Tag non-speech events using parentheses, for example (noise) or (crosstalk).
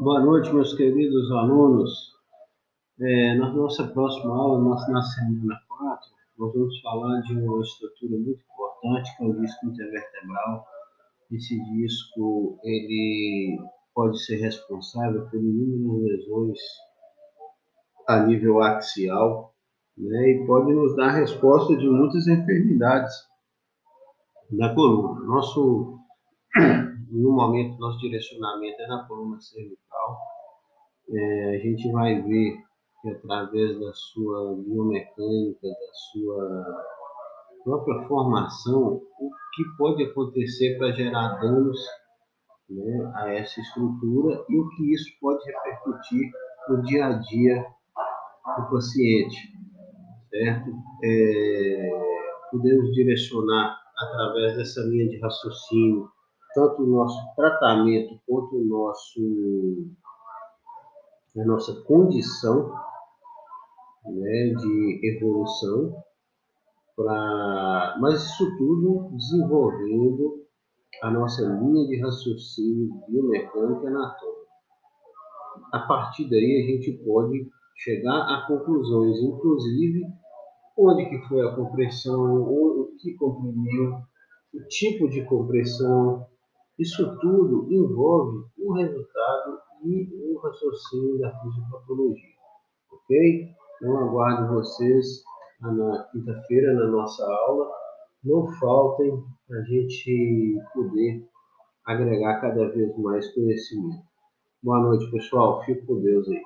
Boa noite, meus queridos alunos. É, na nossa próxima aula, na semana 4, nós vamos falar de uma estrutura muito importante, que é o disco intervertebral. Esse disco ele pode ser responsável por inúmeras lesões a nível axial né, e pode nos dar resposta de muitas enfermidades da coluna. Nosso (clears throat) no momento, nosso direcionamento é na coluna cervical. É, a gente vai ver que através da sua biomecânica, da sua própria formação, o que pode acontecer para gerar danos né, a essa estrutura e o que isso pode repercutir no dia a dia do paciente, certo? É, podemos direcionar através dessa linha de raciocínio tanto o nosso tratamento quanto o nosso, a nossa condição né, de evolução, pra, mas isso tudo desenvolvendo a nossa linha de raciocínio biomecânica anatômica. A partir daí a gente pode chegar a conclusões, inclusive onde que foi a compressão, o que comprimiu, o tipo de compressão, isso tudo envolve o resultado e o raciocínio da fisiopatologia. Ok? Então aguardo vocês na quinta-feira na nossa aula. Não faltem para a gente poder agregar cada vez mais conhecimento. Boa noite, pessoal. Fico com Deus aí.